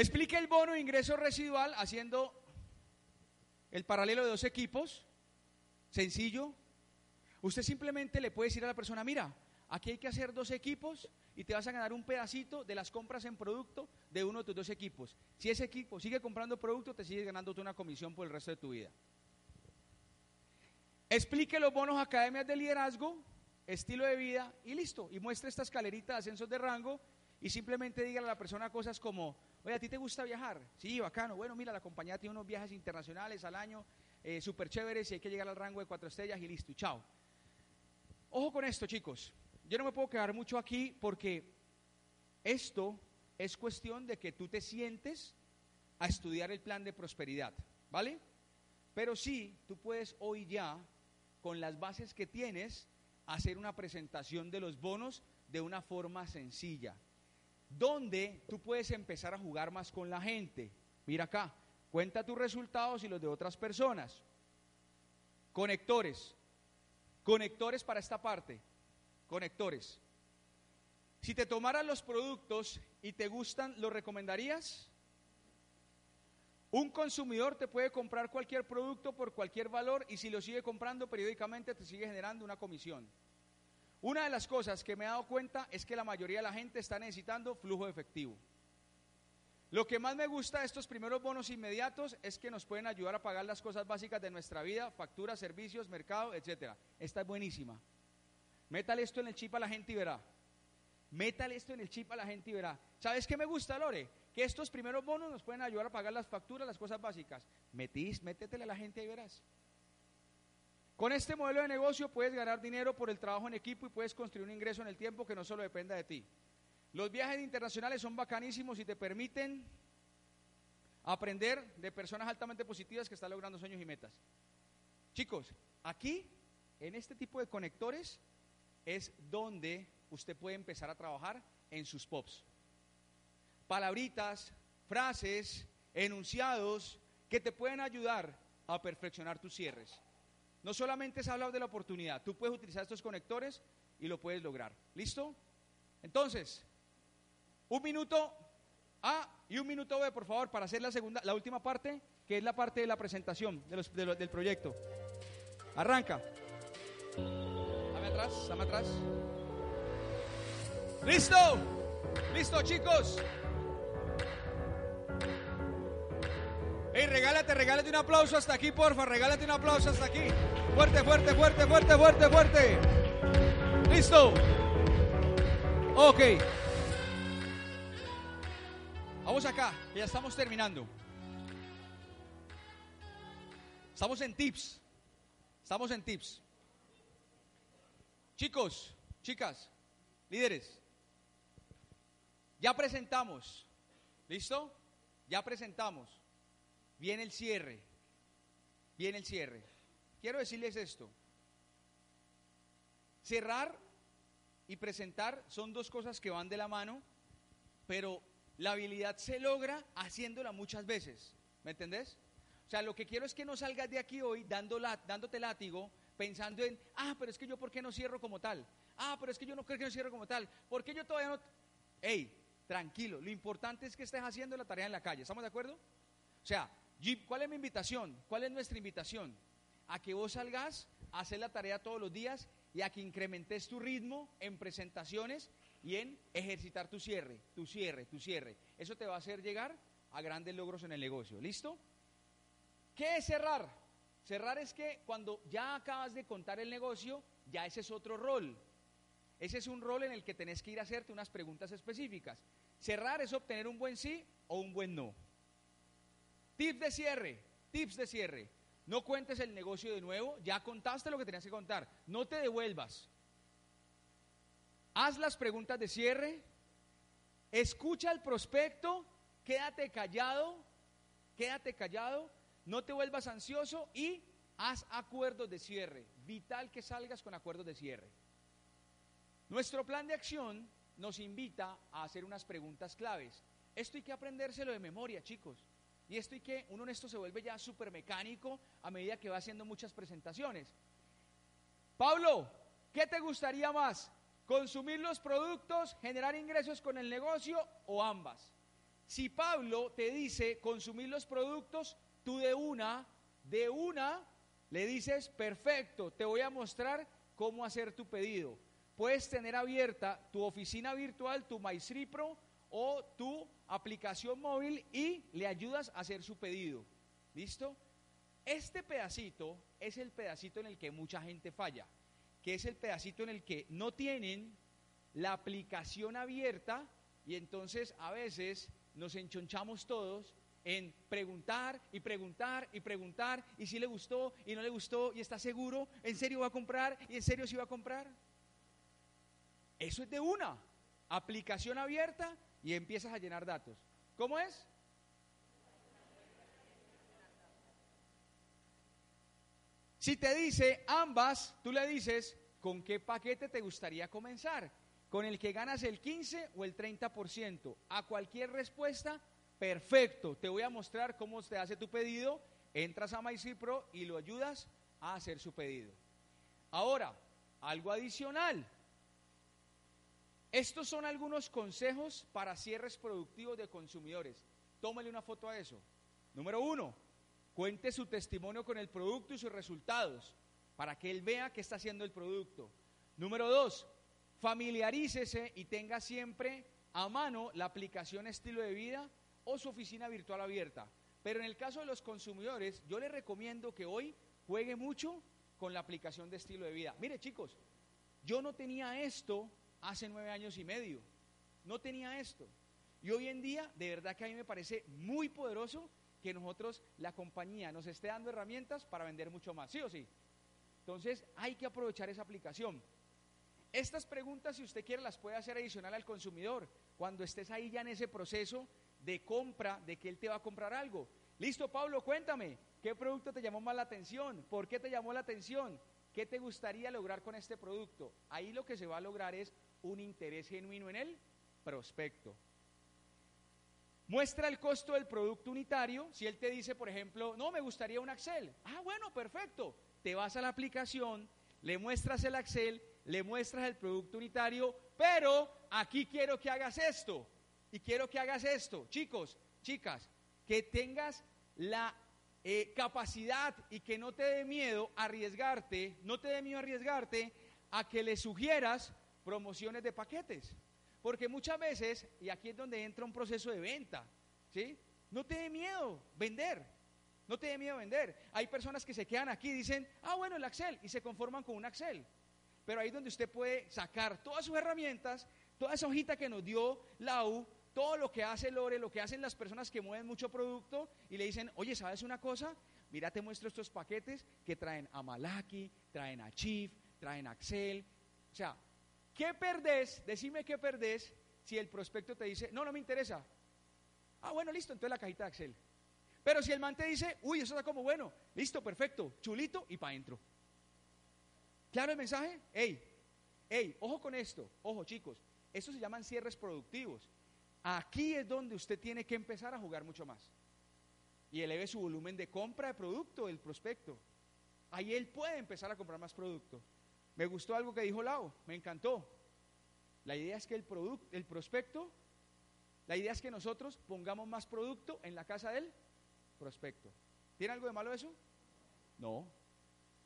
Explique el bono de ingreso residual haciendo el paralelo de dos equipos. Sencillo. Usted simplemente le puede decir a la persona, mira, aquí hay que hacer dos equipos y te vas a ganar un pedacito de las compras en producto de uno de tus dos equipos. Si ese equipo sigue comprando producto, te sigues ganando una comisión por el resto de tu vida. Explique los bonos academias de liderazgo, estilo de vida y listo. Y muestre esta escalerita de ascensos de rango y simplemente dígale a la persona cosas como, oye, ¿a ti te gusta viajar? Sí, bacano. Bueno, mira, la compañía tiene unos viajes internacionales al año eh, súper chéveres y hay que llegar al rango de cuatro estrellas y listo, chao. Ojo con esto, chicos yo no me puedo quedar mucho aquí porque esto es cuestión de que tú te sientes a estudiar el plan de prosperidad, ¿vale? Pero sí, tú puedes hoy ya, con las bases que tienes, hacer una presentación de los bonos de una forma sencilla, donde tú puedes empezar a jugar más con la gente. Mira acá, cuenta tus resultados y los de otras personas. Conectores, conectores para esta parte conectores. Si te tomaran los productos y te gustan, ¿los recomendarías? Un consumidor te puede comprar cualquier producto por cualquier valor y si lo sigue comprando periódicamente te sigue generando una comisión. Una de las cosas que me he dado cuenta es que la mayoría de la gente está necesitando flujo efectivo. Lo que más me gusta de estos primeros bonos inmediatos es que nos pueden ayudar a pagar las cosas básicas de nuestra vida, facturas, servicios, mercado, etcétera. Esta es buenísima. Métale esto en el chip a la gente y verá. Métale esto en el chip a la gente y verá. ¿Sabes qué me gusta, Lore? Que estos primeros bonos nos pueden ayudar a pagar las facturas, las cosas básicas. Metís, métetele a la gente y verás. Con este modelo de negocio puedes ganar dinero por el trabajo en equipo y puedes construir un ingreso en el tiempo que no solo dependa de ti. Los viajes internacionales son bacanísimos y te permiten aprender de personas altamente positivas que están logrando sueños y metas. Chicos, aquí, en este tipo de conectores, es donde usted puede empezar a trabajar en sus pops. Palabritas, frases, enunciados que te pueden ayudar a perfeccionar tus cierres. No solamente es hablar de la oportunidad, tú puedes utilizar estos conectores y lo puedes lograr. ¿Listo? Entonces, un minuto A y un minuto B, por favor, para hacer la segunda, la última parte, que es la parte de la presentación del proyecto. Arranca. Dame atrás, dame atrás. ¿Listo? ¿Listo, chicos? Regálate, regálate un aplauso hasta aquí, porfa. Regálate un aplauso hasta aquí. Fuerte, fuerte, fuerte, fuerte, fuerte, fuerte. ¿Listo? Ok. Vamos acá, ya estamos terminando. Estamos en tips. Estamos en tips. Chicos, chicas, líderes. Ya presentamos. ¿Listo? Ya presentamos. Viene el cierre. Viene el cierre. Quiero decirles esto. Cerrar y presentar son dos cosas que van de la mano, pero la habilidad se logra haciéndola muchas veces. ¿Me entendés? O sea, lo que quiero es que no salgas de aquí hoy dándote látigo pensando en, ah, pero es que yo por qué no cierro como tal. Ah, pero es que yo no creo que no cierro como tal. ¿Por qué yo todavía no? Ey, tranquilo. Lo importante es que estés haciendo la tarea en la calle. ¿Estamos de acuerdo? O sea, Jeep, ¿cuál es mi invitación? ¿Cuál es nuestra invitación? A que vos salgas a hacer la tarea todos los días y a que incrementes tu ritmo en presentaciones y en ejercitar tu cierre, tu cierre, tu cierre. Eso te va a hacer llegar a grandes logros en el negocio. ¿Listo? ¿Qué es cerrar? Cerrar es que cuando ya acabas de contar el negocio, ya ese es otro rol. Ese es un rol en el que tenés que ir a hacerte unas preguntas específicas. Cerrar es obtener un buen sí o un buen no. Tips de cierre, tips de cierre. No cuentes el negocio de nuevo, ya contaste lo que tenías que contar. No te devuelvas. Haz las preguntas de cierre, escucha el prospecto, quédate callado, quédate callado, no te vuelvas ansioso y haz acuerdos de cierre. Vital que salgas con acuerdos de cierre. Nuestro plan de acción nos invita a hacer unas preguntas claves. Esto hay que aprendérselo de memoria, chicos. Y esto hay que, uno en se vuelve ya súper mecánico a medida que va haciendo muchas presentaciones. Pablo, ¿qué te gustaría más? ¿Consumir los productos, generar ingresos con el negocio o ambas? Si Pablo te dice consumir los productos, tú de una, de una, le dices, perfecto, te voy a mostrar cómo hacer tu pedido. Puedes tener abierta tu oficina virtual, tu MySripro o tu aplicación móvil y le ayudas a hacer su pedido. ¿Listo? Este pedacito es el pedacito en el que mucha gente falla, que es el pedacito en el que no tienen la aplicación abierta y entonces a veces nos enchonchamos todos en preguntar y preguntar y preguntar y si le gustó y no le gustó y está seguro, en serio va a comprar y en serio sí va a comprar. Eso es de una aplicación abierta y empiezas a llenar datos. ¿Cómo es? Si te dice ambas, tú le dices, ¿con qué paquete te gustaría comenzar? ¿Con el que ganas el 15 o el 30%? A cualquier respuesta, perfecto. Te voy a mostrar cómo se hace tu pedido. Entras a MyCipro y lo ayudas a hacer su pedido. Ahora, algo adicional. Estos son algunos consejos para cierres productivos de consumidores. Tómale una foto a eso. Número uno, cuente su testimonio con el producto y sus resultados para que él vea qué está haciendo el producto. Número dos, familiarícese y tenga siempre a mano la aplicación estilo de vida o su oficina virtual abierta. Pero en el caso de los consumidores, yo les recomiendo que hoy juegue mucho con la aplicación de estilo de vida. Mire chicos, yo no tenía esto hace nueve años y medio. No tenía esto. Y hoy en día, de verdad que a mí me parece muy poderoso que nosotros, la compañía, nos esté dando herramientas para vender mucho más. ¿Sí o sí? Entonces, hay que aprovechar esa aplicación. Estas preguntas, si usted quiere, las puede hacer adicional al consumidor. Cuando estés ahí ya en ese proceso de compra, de que él te va a comprar algo. Listo, Pablo, cuéntame, ¿qué producto te llamó más la atención? ¿Por qué te llamó la atención? ¿Qué te gustaría lograr con este producto? Ahí lo que se va a lograr es un interés genuino en el prospecto. Muestra el costo del producto unitario. Si él te dice, por ejemplo, no, me gustaría un Excel. Ah, bueno, perfecto. Te vas a la aplicación, le muestras el Excel, le muestras el producto unitario, pero aquí quiero que hagas esto. Y quiero que hagas esto. Chicos, chicas, que tengas la eh, capacidad y que no te dé miedo arriesgarte, no te dé miedo arriesgarte a que le sugieras promociones de paquetes. Porque muchas veces, y aquí es donde entra un proceso de venta, ¿sí? No te dé miedo vender, no te dé miedo vender. Hay personas que se quedan aquí y dicen, ah, bueno, el Excel, y se conforman con un Excel. Pero ahí es donde usted puede sacar todas sus herramientas, toda esa hojita que nos dio la U, todo lo que hace Lore, lo que hacen las personas que mueven mucho producto y le dicen, oye, ¿sabes una cosa? Mira, te muestro estos paquetes que traen a Malaki, traen a Chief, traen a Excel. O sea, ¿qué perdés? Decime qué perdés si el prospecto te dice, no, no me interesa. Ah, bueno, listo, entonces la cajita de Excel. Pero si el man te dice, uy, eso está como bueno, listo, perfecto, chulito y para adentro. ¿Claro el mensaje? Ey, ey, ojo con esto, ojo chicos, estos se llaman cierres productivos. Aquí es donde usted tiene que empezar a jugar mucho más. Y eleve su volumen de compra de producto del prospecto. Ahí él puede empezar a comprar más producto. Me gustó algo que dijo Lau, me encantó. La idea es que el producto, el prospecto, la idea es que nosotros pongamos más producto en la casa del prospecto. ¿Tiene algo de malo eso? No.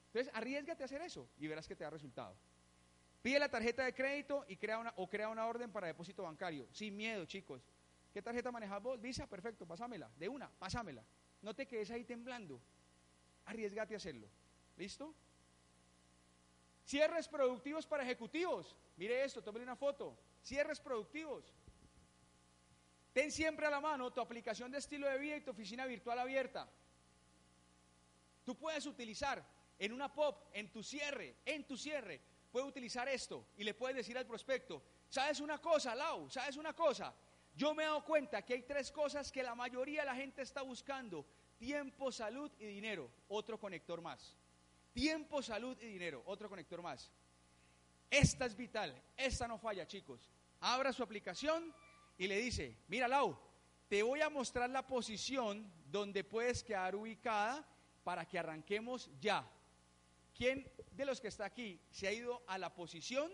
Entonces, arriesgate a hacer eso y verás que te da resultado. Pide la tarjeta de crédito y crea una, o crea una orden para depósito bancario. Sin miedo, chicos. ¿Qué tarjeta manejas vos? Visa, perfecto, pásamela. De una, pásamela. No te quedes ahí temblando. Arriesgate a hacerlo. ¿Listo? Cierres productivos para ejecutivos. Mire esto, tómale una foto. Cierres productivos. Ten siempre a la mano tu aplicación de estilo de vida y tu oficina virtual abierta. Tú puedes utilizar en una pop, en tu cierre, en tu cierre, puede utilizar esto y le puede decir al prospecto, ¿sabes una cosa, Lau? ¿Sabes una cosa? Yo me he dado cuenta que hay tres cosas que la mayoría de la gente está buscando. Tiempo, salud y dinero. Otro conector más. Tiempo, salud y dinero. Otro conector más. Esta es vital. Esta no falla, chicos. Abra su aplicación y le dice, mira, Lau, te voy a mostrar la posición donde puedes quedar ubicada para que arranquemos ya. ¿Quién de los que está aquí se ha ido a la posición,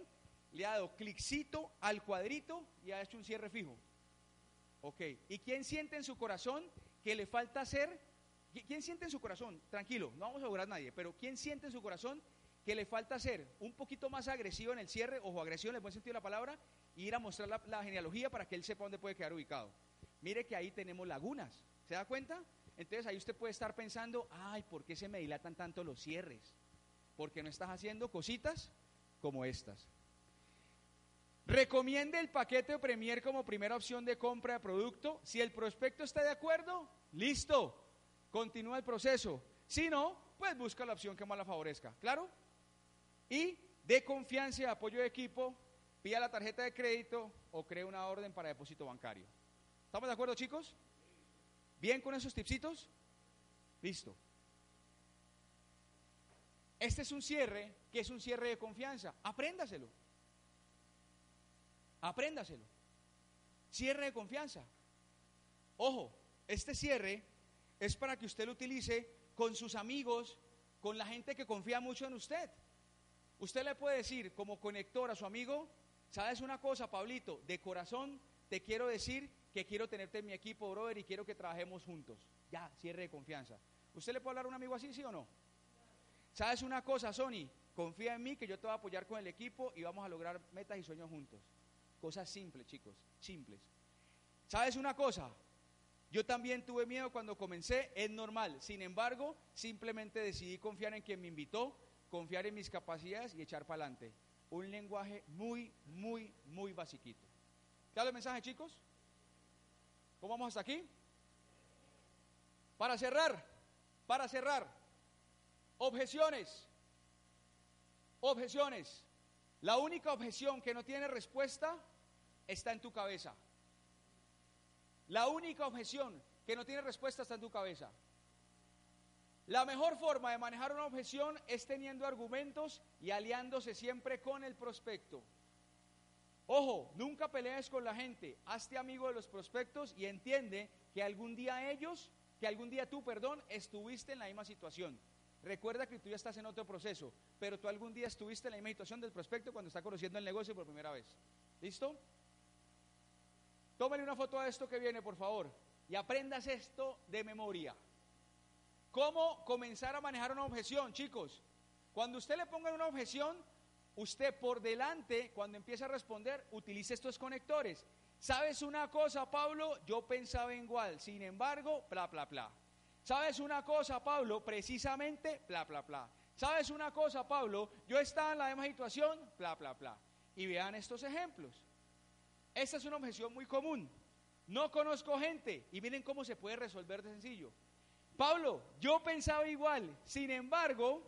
le ha dado cliccito al cuadrito y ha hecho un cierre fijo? Ok. ¿Y quién siente en su corazón que le falta hacer? ¿Quién siente en su corazón? Tranquilo, no vamos a asegurar a nadie, pero ¿quién siente en su corazón que le falta ser un poquito más agresivo en el cierre, ojo, agresión en el buen sentido de la palabra, y ir a mostrar la genealogía para que él sepa dónde puede quedar ubicado? Mire que ahí tenemos lagunas, ¿se da cuenta? Entonces ahí usted puede estar pensando, ay, ¿por qué se me dilatan tanto los cierres? Porque no estás haciendo cositas como estas. Recomiende el paquete Premier como primera opción de compra de producto. Si el prospecto está de acuerdo, listo, continúa el proceso. Si no, pues busca la opción que más la favorezca. ¿Claro? Y de confianza apoyo de equipo, pida la tarjeta de crédito o cree una orden para depósito bancario. ¿Estamos de acuerdo, chicos? ¿Bien con esos tipsitos? Listo. Este es un cierre que es un cierre de confianza. Apréndaselo. Apréndaselo. Cierre de confianza. Ojo, este cierre es para que usted lo utilice con sus amigos, con la gente que confía mucho en usted. Usted le puede decir como conector a su amigo, ¿sabes una cosa, Pablito? De corazón te quiero decir que quiero tenerte en mi equipo, brother, y quiero que trabajemos juntos. Ya, cierre de confianza. ¿Usted le puede hablar a un amigo así, sí o no? ¿Sabes una cosa, Sony? Confía en mí que yo te voy a apoyar con el equipo y vamos a lograr metas y sueños juntos. Cosas simples, chicos, simples. ¿Sabes una cosa? Yo también tuve miedo cuando comencé, es normal. Sin embargo, simplemente decidí confiar en quien me invitó, confiar en mis capacidades y echar para adelante. Un lenguaje muy, muy, muy basiquito. ¿Claro el mensaje, chicos? ¿Cómo vamos hasta aquí? Para cerrar, para cerrar. Objeciones. Objeciones. La única objeción que no tiene respuesta está en tu cabeza. La única objeción que no tiene respuesta está en tu cabeza. La mejor forma de manejar una objeción es teniendo argumentos y aliándose siempre con el prospecto. Ojo, nunca pelees con la gente, hazte amigo de los prospectos y entiende que algún día ellos, que algún día tú, perdón, estuviste en la misma situación. Recuerda que tú ya estás en otro proceso, pero tú algún día estuviste en la misma situación del prospecto cuando está conociendo el negocio por primera vez. ¿Listo? Tómale una foto a esto que viene, por favor, y aprendas esto de memoria. ¿Cómo comenzar a manejar una objeción, chicos? Cuando usted le ponga una objeción, usted por delante, cuando empieza a responder, utilice estos conectores. ¿Sabes una cosa, Pablo? Yo pensaba igual, sin embargo, bla, bla, bla. ¿Sabes una cosa, Pablo? Precisamente, bla, bla, bla. ¿Sabes una cosa, Pablo? Yo estaba en la misma situación, bla, bla, bla. Y vean estos ejemplos. Esta es una objeción muy común. No conozco gente. Y miren cómo se puede resolver de sencillo. Pablo, yo pensaba igual. Sin embargo,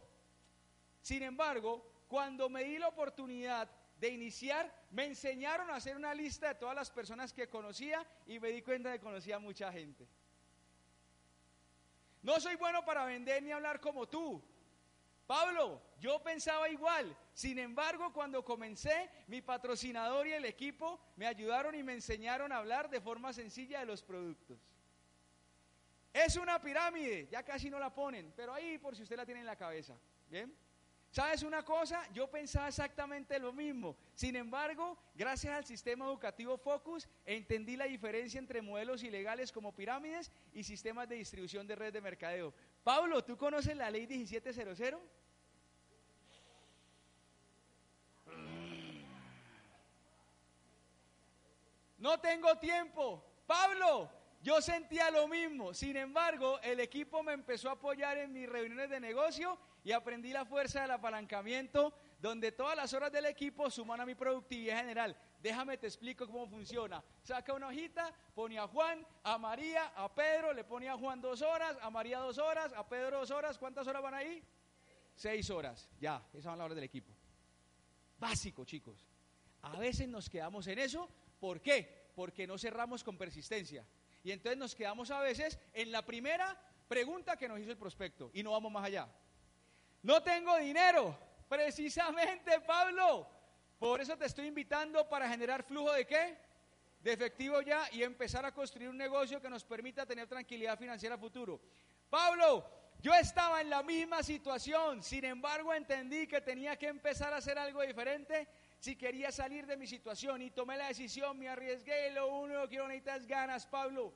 sin embargo, cuando me di la oportunidad de iniciar, me enseñaron a hacer una lista de todas las personas que conocía y me di cuenta de que conocía a mucha gente. No soy bueno para vender ni hablar como tú. Pablo, yo pensaba igual. Sin embargo, cuando comencé, mi patrocinador y el equipo me ayudaron y me enseñaron a hablar de forma sencilla de los productos. Es una pirámide, ya casi no la ponen, pero ahí por si usted la tiene en la cabeza. ¿Bien? ¿Sabes una cosa? Yo pensaba exactamente lo mismo. Sin embargo, gracias al sistema educativo Focus, entendí la diferencia entre modelos ilegales como pirámides y sistemas de distribución de red de mercadeo. Pablo, ¿tú conoces la ley 1700? No tengo tiempo. Pablo, yo sentía lo mismo. Sin embargo, el equipo me empezó a apoyar en mis reuniones de negocio y aprendí la fuerza del apalancamiento, donde todas las horas del equipo suman a mi productividad general. Déjame te explico cómo funciona. Saca una hojita, pone a Juan, a María, a Pedro, le pone a Juan dos horas, a María dos horas, a Pedro dos horas. ¿Cuántas horas van ahí? Seis horas. Ya, esas son las horas del equipo. Básico, chicos. A veces nos quedamos en eso. ¿Por qué? Porque no cerramos con persistencia. Y entonces nos quedamos a veces en la primera pregunta que nos hizo el prospecto y no vamos más allá. No tengo dinero. Precisamente, Pablo. Por eso te estoy invitando para generar flujo de qué? De efectivo ya y empezar a construir un negocio que nos permita tener tranquilidad financiera futuro. Pablo, yo estaba en la misma situación, sin embargo entendí que tenía que empezar a hacer algo diferente si quería salir de mi situación y tomé la decisión, me arriesgué, lo único que quiero necesitar ganas, Pablo.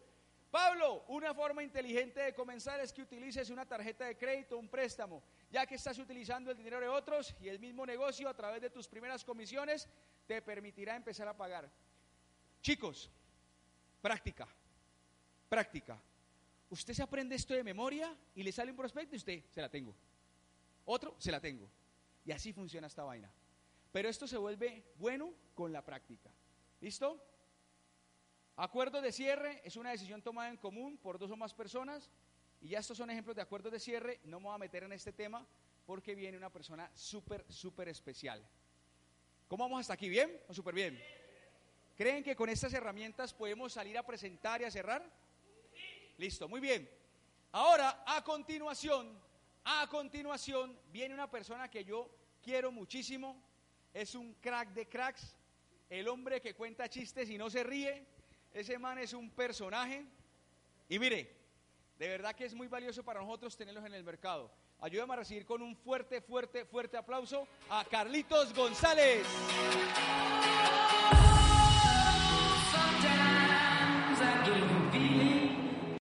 Pablo, una forma inteligente de comenzar es que utilices una tarjeta de crédito, un préstamo, ya que estás utilizando el dinero de otros y el mismo negocio a través de tus primeras comisiones te permitirá empezar a pagar. Chicos, práctica, práctica. Usted se aprende esto de memoria y le sale un prospecto y usted se la tengo. Otro, se la tengo. Y así funciona esta vaina. Pero esto se vuelve bueno con la práctica. ¿Listo? Acuerdos de cierre es una decisión tomada en común por dos o más personas. Y ya estos son ejemplos de acuerdos de cierre. No me voy a meter en este tema porque viene una persona súper, súper especial. ¿Cómo vamos hasta aquí? ¿Bien o súper bien? ¿Creen que con estas herramientas podemos salir a presentar y a cerrar? Listo, muy bien. Ahora, a continuación, a continuación, viene una persona que yo quiero muchísimo, es un crack de cracks, el hombre que cuenta chistes y no se ríe, ese man es un personaje. Y mire, de verdad que es muy valioso para nosotros tenerlos en el mercado. Ayúdame a recibir con un fuerte, fuerte, fuerte aplauso a Carlitos González.